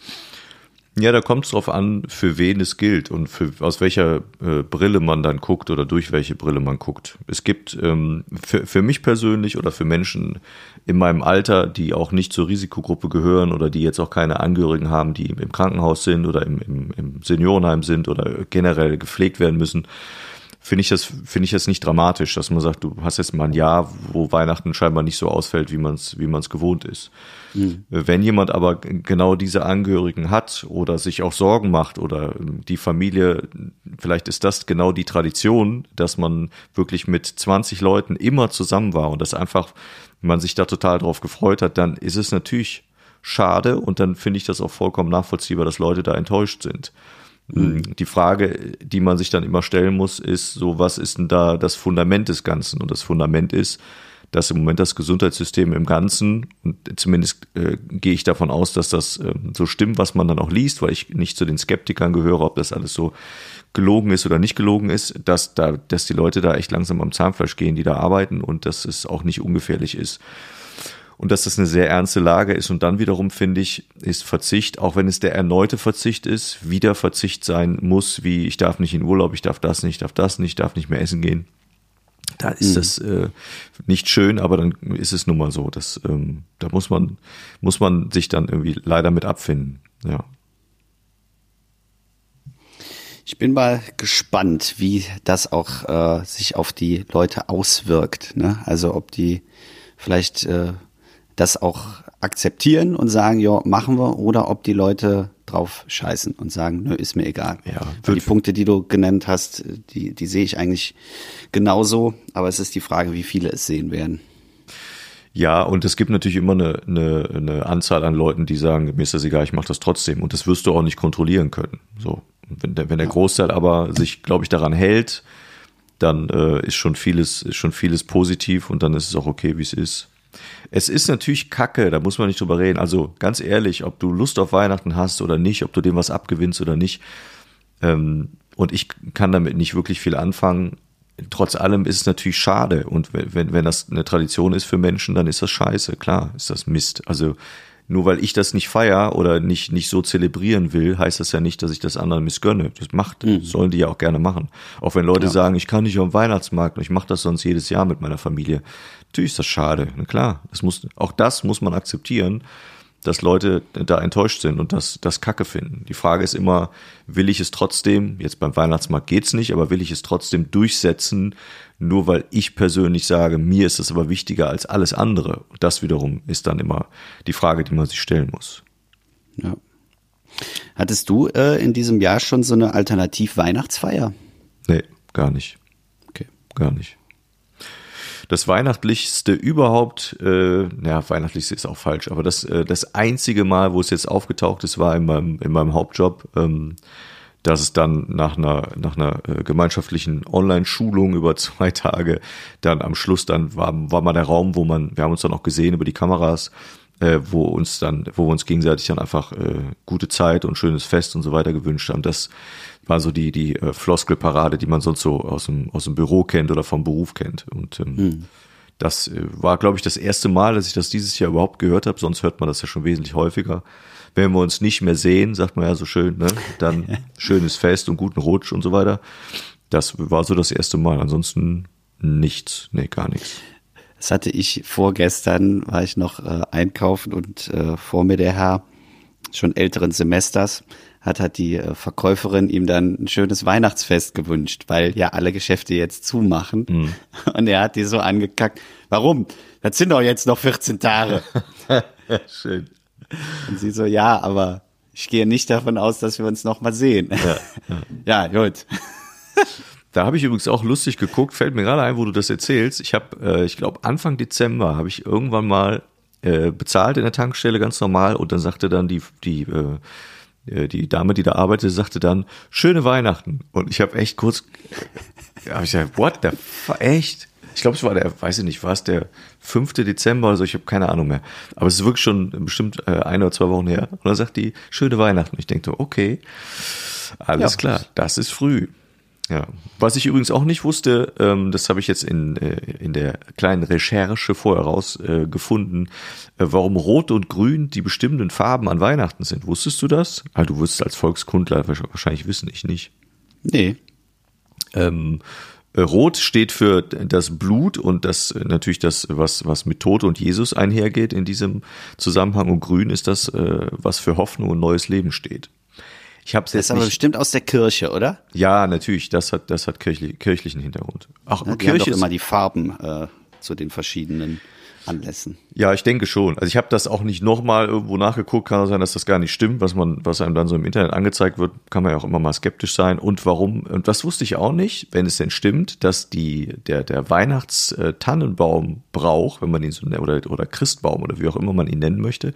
Ja, da kommt es drauf an, für wen es gilt und für, aus welcher äh, Brille man dann guckt oder durch welche Brille man guckt. Es gibt ähm, für, für mich persönlich oder für Menschen in meinem Alter, die auch nicht zur Risikogruppe gehören oder die jetzt auch keine Angehörigen haben, die im Krankenhaus sind oder im, im, im Seniorenheim sind oder generell gepflegt werden müssen, finde ich das finde ich das nicht dramatisch, dass man sagt, du hast jetzt mal ein Jahr, wo Weihnachten scheinbar nicht so ausfällt, wie man es wie man es gewohnt ist. Mhm. Wenn jemand aber genau diese Angehörigen hat oder sich auch Sorgen macht oder die Familie, vielleicht ist das genau die Tradition, dass man wirklich mit 20 Leuten immer zusammen war und dass einfach man sich da total drauf gefreut hat, dann ist es natürlich schade und dann finde ich das auch vollkommen nachvollziehbar, dass Leute da enttäuscht sind. Mhm. Die Frage, die man sich dann immer stellen muss, ist so, was ist denn da das Fundament des Ganzen? Und das Fundament ist, dass im Moment das Gesundheitssystem im Ganzen, und zumindest äh, gehe ich davon aus, dass das äh, so stimmt, was man dann auch liest, weil ich nicht zu den Skeptikern gehöre, ob das alles so gelogen ist oder nicht gelogen ist, dass da, dass die Leute da echt langsam am Zahnfleisch gehen, die da arbeiten und dass es auch nicht ungefährlich ist und dass das eine sehr ernste Lage ist. Und dann wiederum finde ich, ist Verzicht, auch wenn es der erneute Verzicht ist, wieder Verzicht sein muss, wie ich darf nicht in Urlaub, ich darf das nicht, darf das nicht, darf nicht mehr essen gehen. Da ist mhm. das äh, nicht schön, aber dann ist es nun mal so. dass ähm, da muss man, muss man sich dann irgendwie leider mit abfinden. Ja. Ich bin mal gespannt, wie das auch äh, sich auf die Leute auswirkt. Ne? Also ob die vielleicht äh, das auch akzeptieren und sagen, ja, machen wir, oder ob die Leute drauf scheißen und sagen, nö, ist mir egal. Ja, die Punkte, die du genannt hast, die, die sehe ich eigentlich genauso, aber es ist die Frage, wie viele es sehen werden. Ja, und es gibt natürlich immer eine, eine, eine Anzahl an Leuten, die sagen, mir ist das egal, ich mache das trotzdem. Und das wirst du auch nicht kontrollieren können. So, wenn der, wenn der Großteil aber sich, glaube ich, daran hält, dann äh, ist schon vieles, ist schon vieles positiv und dann ist es auch okay, wie es ist. Es ist natürlich Kacke, da muss man nicht drüber reden. Also ganz ehrlich, ob du Lust auf Weihnachten hast oder nicht, ob du dem was abgewinnst oder nicht. Ähm, und ich kann damit nicht wirklich viel anfangen. Trotz allem ist es natürlich schade. Und wenn, wenn das eine Tradition ist für Menschen, dann ist das scheiße. Klar, ist das Mist. Also nur weil ich das nicht feier oder nicht, nicht so zelebrieren will, heißt das ja nicht, dass ich das anderen missgönne. Das macht, mhm. sollen die ja auch gerne machen. Auch wenn Leute ja. sagen, ich kann nicht auf den Weihnachtsmarkt und ich mache das sonst jedes Jahr mit meiner Familie. Natürlich ist das schade. Na klar, das muss, auch das muss man akzeptieren dass Leute da enttäuscht sind und das, das Kacke finden. Die Frage ist immer, will ich es trotzdem, jetzt beim Weihnachtsmarkt geht's nicht, aber will ich es trotzdem durchsetzen, nur weil ich persönlich sage, mir ist es aber wichtiger als alles andere. Das wiederum ist dann immer die Frage, die man sich stellen muss. Ja. Hattest du äh, in diesem Jahr schon so eine Alternativ-Weihnachtsfeier? Nee, gar nicht. Okay. Gar nicht das Weihnachtlichste überhaupt, äh, ja, Weihnachtlichste ist auch falsch, aber das, äh, das einzige Mal, wo es jetzt aufgetaucht ist, war in meinem, in meinem Hauptjob, ähm, dass es dann nach einer, nach einer äh, gemeinschaftlichen Online-Schulung über zwei Tage dann am Schluss dann war, war mal der Raum, wo man, wir haben uns dann auch gesehen über die Kameras, äh, wo uns dann, wo wir uns gegenseitig dann einfach äh, gute Zeit und schönes Fest und so weiter gewünscht haben. Das war so die, die äh, Floskelparade, die man sonst so aus dem, aus dem Büro kennt oder vom Beruf kennt. Und ähm, hm. das äh, war, glaube ich, das erste Mal, dass ich das dieses Jahr überhaupt gehört habe. Sonst hört man das ja schon wesentlich häufiger. Wenn wir uns nicht mehr sehen, sagt man ja so schön, ne? dann schönes Fest und guten Rutsch und so weiter. Das war so das erste Mal. Ansonsten nichts, nee, gar nichts. Das hatte ich vorgestern, war ich noch äh, einkaufen und äh, vor mir der Herr schon älteren Semesters hat hat die äh, Verkäuferin ihm dann ein schönes Weihnachtsfest gewünscht, weil ja alle Geschäfte jetzt zumachen. Mhm. Und er hat die so angekackt. Warum? Das sind doch jetzt noch 14 Tage. Schön. Und sie so, ja, aber ich gehe nicht davon aus, dass wir uns noch mal sehen. Ja, ja. ja gut. Da habe ich übrigens auch lustig geguckt, fällt mir gerade ein, wo du das erzählst. Ich habe, äh, ich glaube, Anfang Dezember habe ich irgendwann mal äh, bezahlt in der Tankstelle ganz normal und dann sagte dann die, die, äh, äh die Dame, die da arbeitete, sagte dann, schöne Weihnachten. Und ich habe echt kurz, ja, ich gesagt, what the fuck, echt? Ich glaube, es war der, weiß ich nicht, war es der 5. Dezember oder so, ich habe keine Ahnung mehr. Aber es ist wirklich schon bestimmt äh, ein oder zwei Wochen her. Und dann sagt die, schöne Weihnachten. Ich denke, okay, alles ja. klar, das ist früh. Ja, was ich übrigens auch nicht wusste, ähm, das habe ich jetzt in, äh, in der kleinen Recherche vorher rausgefunden, äh, äh, warum Rot und Grün die bestimmenden Farben an Weihnachten sind. Wusstest du das? Ah, du wirst als Volkskundler wahrscheinlich wissen, ich nicht. Nee. Ähm, äh, Rot steht für das Blut und das äh, natürlich das, was, was mit Tod und Jesus einhergeht in diesem Zusammenhang. Und Grün ist das, äh, was für Hoffnung und neues Leben steht. Ich habe jetzt. Das ist aber bestimmt aus der Kirche, oder? Ja, natürlich. Das hat, das hat kirchlich, kirchlichen Hintergrund. Ach, ja, die Kirche haben doch immer die Farben äh, zu den verschiedenen Anlässen. Ja, ich denke schon. Also ich habe das auch nicht nochmal irgendwo nachgeguckt. Kann auch sein, dass das gar nicht stimmt, was man, was einem dann so im Internet angezeigt wird, kann man ja auch immer mal skeptisch sein. Und warum? Und das wusste ich auch nicht, wenn es denn stimmt, dass die der der Weihnachtstannenbaumbrauch, wenn man ihn so nennt, oder oder Christbaum oder wie auch immer man ihn nennen möchte,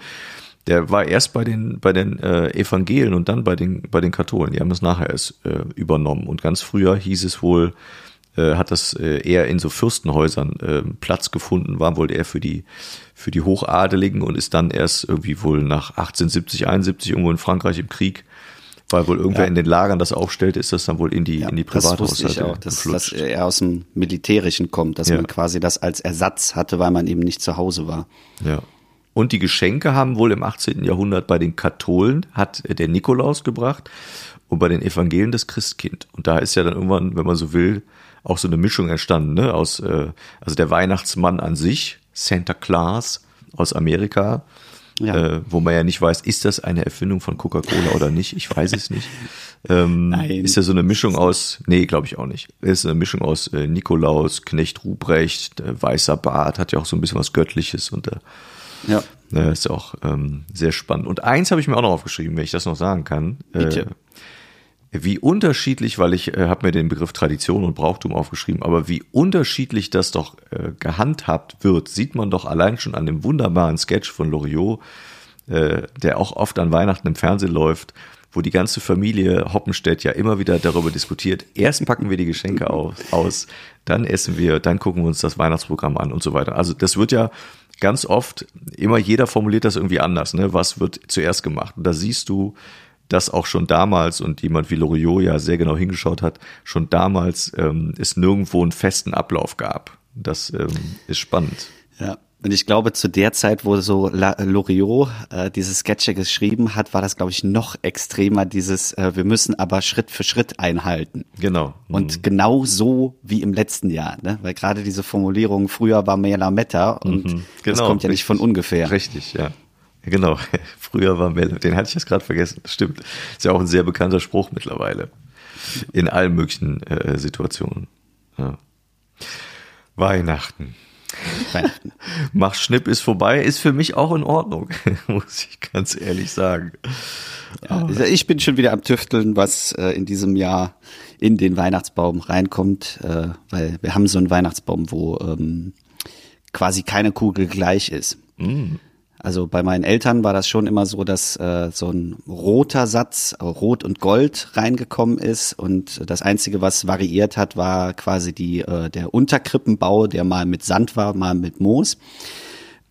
der war erst bei den, bei den äh, Evangelien und dann bei den, bei den Katholen. Die haben es nachher erst äh, übernommen. Und ganz früher hieß es wohl, äh, hat das äh, eher in so Fürstenhäusern äh, Platz gefunden, war wohl eher für die, für die Hochadeligen und ist dann erst irgendwie wohl nach 1870, 71 irgendwo in Frankreich im Krieg weil wohl irgendwer ja. in den Lagern das aufstellt, ist das dann wohl in die, ja, in die Privathaushalte. Das ich auch, dass, dass er aus dem Militärischen kommt, dass ja. man quasi das als Ersatz hatte, weil man eben nicht zu Hause war. Ja. Und die Geschenke haben wohl im 18. Jahrhundert bei den Katholen, hat der Nikolaus gebracht und bei den Evangelien das Christkind. Und da ist ja dann irgendwann, wenn man so will, auch so eine Mischung entstanden, ne? Aus, äh, also der Weihnachtsmann an sich, Santa Claus aus Amerika, ja. äh, wo man ja nicht weiß, ist das eine Erfindung von Coca-Cola oder nicht? Ich weiß es nicht. Ähm, Nein. Ist ja so eine Mischung aus, nee, glaube ich auch nicht. Ist eine Mischung aus äh, Nikolaus, Knecht Ruprecht, äh, weißer Bart, hat ja auch so ein bisschen was Göttliches und äh, ja. Das ist auch ähm, sehr spannend. Und eins habe ich mir auch noch aufgeschrieben, wenn ich das noch sagen kann. Bitte. Äh, wie unterschiedlich, weil ich äh, habe mir den Begriff Tradition und Brauchtum aufgeschrieben, aber wie unterschiedlich das doch äh, gehandhabt wird, sieht man doch allein schon an dem wunderbaren Sketch von Loriot, äh, der auch oft an Weihnachten im Fernsehen läuft, wo die ganze Familie Hoppenstedt ja immer wieder darüber diskutiert. Erst packen wir die Geschenke aus, aus, dann essen wir, dann gucken wir uns das Weihnachtsprogramm an und so weiter. Also das wird ja ganz oft, immer jeder formuliert das irgendwie anders, ne? Was wird zuerst gemacht? Und da siehst du, dass auch schon damals und jemand wie Loriot ja sehr genau hingeschaut hat, schon damals ähm, es nirgendwo einen festen Ablauf gab. Das ähm, ist spannend. Ja. Und ich glaube, zu der Zeit, wo so Loriot äh, diese Sketche geschrieben hat, war das, glaube ich, noch extremer, dieses, äh, wir müssen aber Schritt für Schritt einhalten. Genau. Und mhm. genau so wie im letzten Jahr, ne? Weil gerade diese Formulierung, früher war mehr Lametta und mhm. genau, das kommt ja nicht von ungefähr. Richtig, ja. Genau, früher war mehr, den hatte ich jetzt gerade vergessen, stimmt. Ist ja auch ein sehr bekannter Spruch mittlerweile. In allen möglichen äh, Situationen. Ja. Weihnachten. Weihnachten. Mach Schnipp ist vorbei, ist für mich auch in Ordnung, muss ich ganz ehrlich sagen. Ja, also ich bin schon wieder am Tüfteln, was äh, in diesem Jahr in den Weihnachtsbaum reinkommt, äh, weil wir haben so einen Weihnachtsbaum, wo ähm, quasi keine Kugel gleich ist. Mm. Also bei meinen Eltern war das schon immer so, dass äh, so ein roter Satz, Rot und Gold reingekommen ist und das Einzige, was variiert hat, war quasi die äh, der Unterkrippenbau, der mal mit Sand war, mal mit Moos.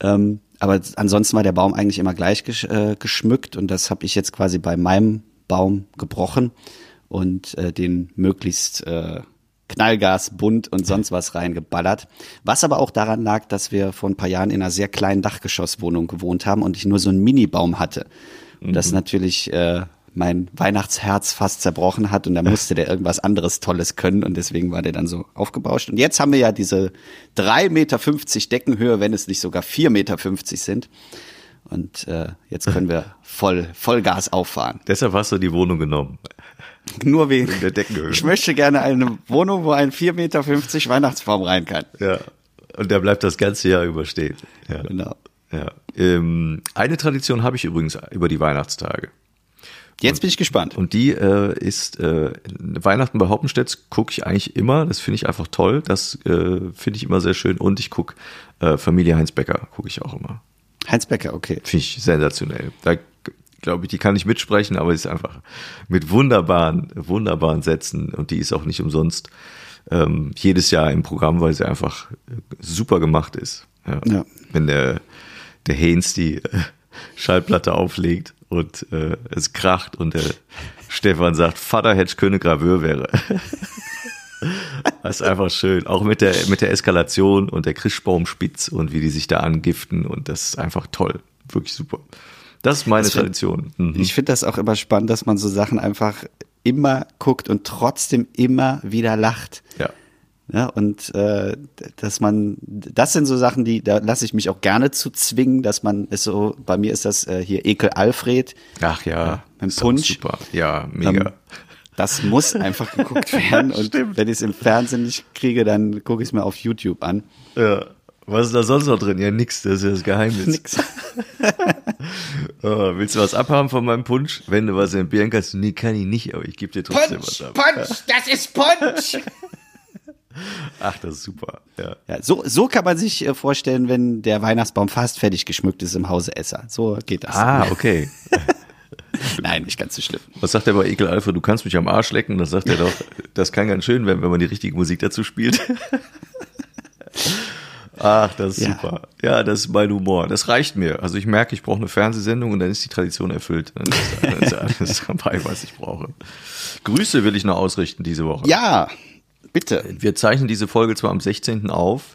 Ähm, aber ansonsten war der Baum eigentlich immer gleich gesch äh, geschmückt und das habe ich jetzt quasi bei meinem Baum gebrochen und äh, den möglichst äh, Knallgas, bunt und sonst was reingeballert. Was aber auch daran lag, dass wir vor ein paar Jahren in einer sehr kleinen Dachgeschosswohnung gewohnt haben und ich nur so einen Minibaum hatte. Und mhm. das natürlich äh, mein Weihnachtsherz fast zerbrochen hat und da musste der irgendwas anderes Tolles können und deswegen war der dann so aufgebauscht. Und jetzt haben wir ja diese 3,50 Meter Deckenhöhe, wenn es nicht sogar 4,50 Meter sind. Und äh, jetzt können wir voll Vollgas auffahren. Deshalb hast du die Wohnung genommen. Nur wegen der Deckenhöhe. Ich möchte gerne eine Wohnung, wo ein 4,50 Meter Weihnachtsbaum rein kann. Ja. Und der bleibt das ganze Jahr überstehen. Ja. Genau. Ja. Ähm, eine Tradition habe ich übrigens über die Weihnachtstage. Jetzt bin ich gespannt. Und die äh, ist äh, Weihnachten bei Hoppenstedt gucke ich eigentlich immer. Das finde ich einfach toll. Das äh, finde ich immer sehr schön. Und ich gucke äh, Familie Heinz Becker, gucke ich auch immer. Heinz Becker, okay. Finde ich sensationell. Da glaube ich, die kann ich mitsprechen, aber ist einfach mit wunderbaren, wunderbaren Sätzen und die ist auch nicht umsonst ähm, jedes Jahr im Programm, weil sie einfach super gemacht ist. Ja. Ja. Wenn der, der Haynes die äh, Schallplatte auflegt und äh, es kracht und der Stefan sagt, Vater hätte König Graveur wäre. Das ist einfach schön. Auch mit der, mit der Eskalation und der Christbaumspitz und wie die sich da angiften und das ist einfach toll. Wirklich super. Das ist meine Das find- Tradition. Mhm. Ich finde das auch immer spannend, dass man so Sachen einfach immer guckt und trotzdem immer wieder lacht. Ja. Ja, und äh, dass man, das sind so Sachen, die, da lasse ich mich auch gerne zu zwingen, dass man ist so, bei mir ist das äh, hier Ekel Alfred, Ach ja, mit ist auch Punsch. Super. Ja, mega. Ähm, das muss einfach geguckt werden. Und wenn ich es im Fernsehen nicht kriege, dann gucke ich es mir auf YouTube an. ja. Was ist da sonst noch drin? Ja, nix, das ist ja das Geheimnis. Nix. Oh, willst du was abhaben von meinem Punsch? Wenn du was entbehren kannst, nee, kann ich nicht, aber ich gebe dir trotzdem was ab. Punch, das ist Punch. Ach, das ist super. Ja. Ja, so, so kann man sich äh, vorstellen, wenn der Weihnachtsbaum fast fertig geschmückt ist im Hause Esser. So geht das. Ah, okay. Nein, nicht ganz so schlimm. Was sagt der bei Ekel Alpha? Du kannst mich am Arsch lecken. Das sagt er doch. Das kann ganz schön werden, wenn man die richtige Musik dazu spielt. Ach, das ist Ja. super. Ja, das ist mein Humor. Das reicht mir. Also ich merke, ich brauche eine Fernsehsendung und dann ist die Tradition erfüllt. Dann ist, dann ist alles dabei, was ich brauche. Grüße will ich noch ausrichten diese Woche. Ja, bitte. Wir zeichnen diese Folge zwar am 16. auf,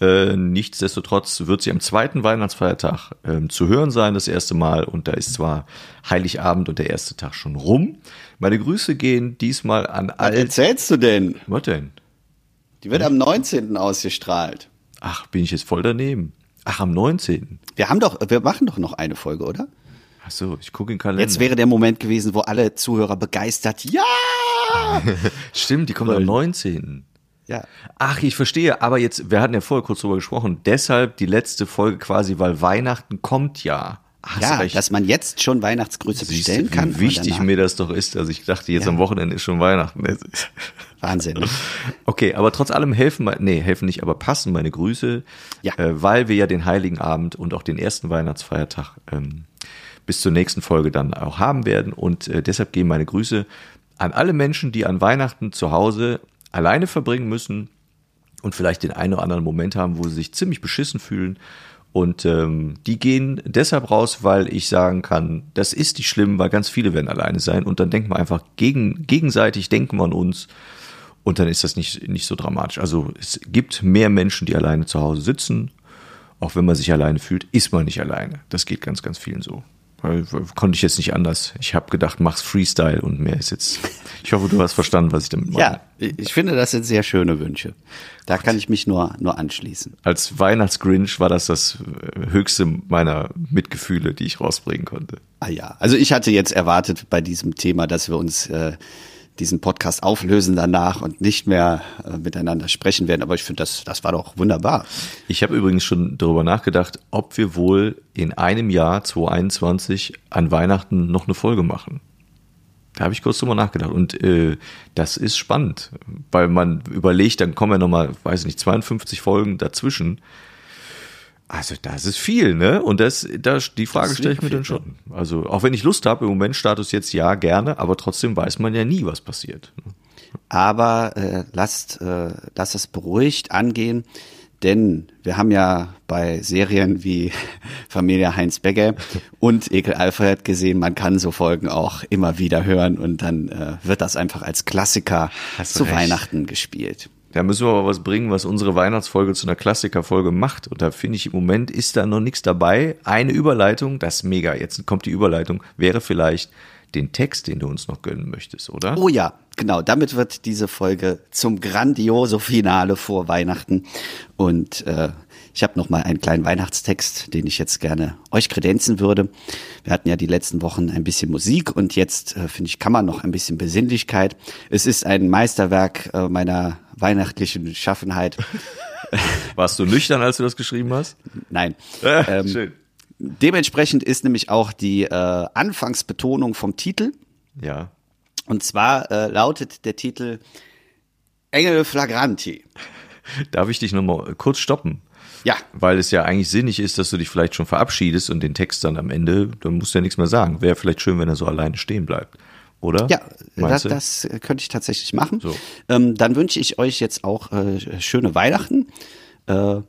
äh, nichtsdestotrotz wird sie am zweiten Weihnachtsfeiertag ähm, zu hören sein, das erste Mal. Und da ist zwar Heiligabend und der erste Tag schon rum. Meine Grüße gehen diesmal an Was all... erzählst du denn? Was denn? Die wird am 19. ausgestrahlt. Ach, bin ich jetzt voll daneben. Ach, am 19. Wir haben doch, wir machen doch noch eine Folge, oder? Ach so, ich gucke in den Kalender. Jetzt wäre der Moment gewesen, wo alle Zuhörer begeistert, ja! Stimmt, die kommt am 19. ja. Ach, ich verstehe. Aber jetzt, wir hatten ja vorher kurz drüber gesprochen. Deshalb die letzte Folge quasi, weil Weihnachten kommt ja. Hast Ja, recht. dass man jetzt schon Weihnachtsgrüße Siehst bestellen du, kann. wie wichtig mir das doch ist. Also ich dachte, jetzt Ja. am Wochenende ist schon Weihnachten. Wahnsinn. ne? Okay, aber trotz allem helfen, nee, helfen nicht, aber passen meine Grüße, Ja. äh, weil wir ja den Heiligen Abend und auch den ersten Weihnachtsfeiertag ähm, bis zur nächsten Folge dann auch haben werden. Und äh, deshalb gehen meine Grüße an alle Menschen, die an Weihnachten zu Hause alleine verbringen müssen und vielleicht den einen oder anderen Moment haben, wo sie sich ziemlich beschissen fühlen. Und ähm, die gehen deshalb raus, weil ich sagen kann, das ist nicht schlimm, weil ganz viele werden alleine sein. Und dann denken wir einfach gegen, gegenseitig, denken wir an uns. Und dann ist das nicht, nicht so dramatisch. Also es gibt mehr Menschen, die alleine zu Hause sitzen. Auch wenn man sich alleine fühlt, ist man nicht alleine. Das geht ganz, ganz vielen so. Konnte ich jetzt nicht anders. Ich habe gedacht, mach's Freestyle und mehr ist jetzt. Ich hoffe, du hast verstanden, was ich damit meine. Ja, ich ich finde, das sind sehr schöne Wünsche. Da kann ich mich nur, nur anschließen. als Weihnachtsgrinch war das das äh, höchste meiner Mitgefühle, die ich rausbringen konnte. Ah ja, also ich hatte jetzt erwartet bei diesem Thema, dass wir uns äh, diesen Podcast auflösen danach und nicht mehr äh, miteinander sprechen werden. Aber ich finde, das, das war doch wunderbar. Ich habe übrigens schon darüber nachgedacht, ob wir wohl in einem Jahr 2021 an Weihnachten noch eine Folge machen. Da habe ich kurz drüber nachgedacht und äh, das ist spannend, weil man überlegt, dann kommen ja nochmal, weiß ich nicht, 52 Folgen dazwischen. Also das ist viel, ne? Und das, das die Frage Das stelle ich mir dann schon. Also auch wenn ich Lust habe, im Moment Status jetzt ja gerne, aber trotzdem weiß man ja nie, was passiert. Aber äh, lasst, äh, lasst es beruhigt angehen, denn wir haben ja bei Serien wie Familie Heinz Becker und Ekel Alfred gesehen, man kann so Folgen auch immer wieder hören und dann äh, wird das einfach als Klassiker Hast zu recht. Weihnachten gespielt. Da müssen wir aber was bringen, was unsere Weihnachtsfolge zu einer Klassikerfolge macht. Und da finde ich im Moment ist da noch nichts dabei. Eine Überleitung, das ist mega. Jetzt kommt die Überleitung, wäre vielleicht den Text, den du uns noch gönnen möchtest, oder? Oh ja, genau. Damit wird diese Folge zum grandioso Finale vor Weihnachten. Und äh, ich habe noch mal einen kleinen Weihnachtstext, den ich jetzt gerne euch kredenzen würde. Wir hatten ja die letzten Wochen ein bisschen Musik und jetzt äh, finde ich kann man noch ein bisschen Besinnlichkeit. Es ist ein Meisterwerk äh, meiner weihnachtlichen Schaffenheit. Warst du nüchtern, als du das geschrieben hast? Nein. Ähm, Schön. Dementsprechend ist nämlich auch die äh, Anfangsbetonung vom Titel. Ja. Und zwar äh, lautet der Titel Engel Flagranti. Darf ich dich nochmal kurz stoppen? Ja. Weil es ja eigentlich sinnig ist, dass du dich vielleicht schon verabschiedest und den Text dann am Ende, dann musst du ja nichts mehr sagen. Wäre vielleicht schön, wenn er so alleine stehen bleibt. Oder? Ja, das, das könnte ich tatsächlich machen. So. Ähm, dann wünsche ich euch jetzt auch äh, schöne Weihnachten. Äh,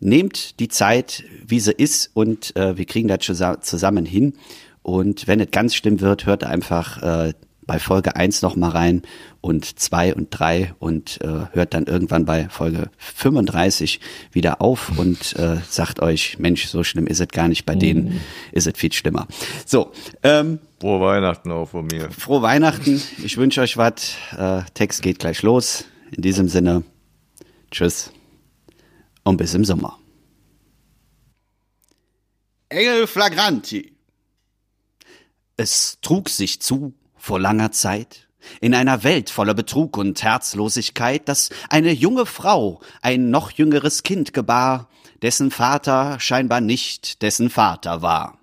nehmt die Zeit, wie sie ist, und äh, wir kriegen das zusa- zusammen hin. Und wenn es ganz schlimm wird, hört einfach äh, bei Folge 1 noch mal rein und 2 und 3 und äh, hört dann irgendwann bei Folge 35 wieder auf und äh, sagt euch, Mensch, so schlimm ist es gar nicht, bei denen ist es viel schlimmer. So, ähm, Frohe Weihnachten auch von mir. frohe Weihnachten. Ich wünsche euch was. Äh, Text geht gleich los. In diesem Sinne, tschüss und bis im Sommer. Engel Flagranti. Es trug sich zu vor langer Zeit, in einer Welt voller Betrug und Herzlosigkeit, dass eine junge Frau ein noch jüngeres Kind gebar, dessen Vater scheinbar nicht dessen Vater war.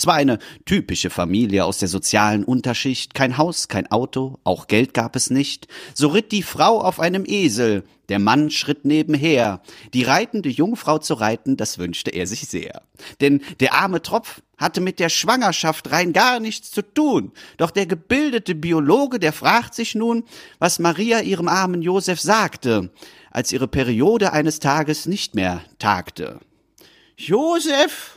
Es war eine typische Familie aus der sozialen Unterschicht, kein Haus, kein Auto, auch Geld gab es nicht. So ritt die Frau auf einem Esel, der Mann schritt nebenher. Die reitende Jungfrau zu reiten, das wünschte er sich sehr. Denn der arme Tropf hatte mit der Schwangerschaft rein gar nichts zu tun. Doch der gebildete Biologe, der fragt sich nun, was Maria ihrem armen Josef sagte, als ihre Periode eines Tages nicht mehr tagte. Josef,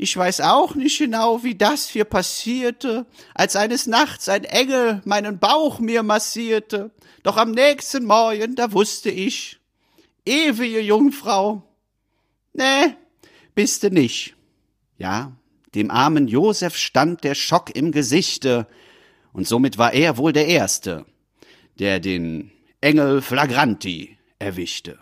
ich weiß auch nicht genau, wie das hier passierte, als eines Nachts ein Engel meinen Bauch mir massierte. Doch am nächsten Morgen, da wusste ich, ewige Jungfrau, nee, bist du nicht. Ja, dem armen Josef stand der Schock im Gesichte, und somit war er wohl der Erste, der den Engel Flagranti erwischte.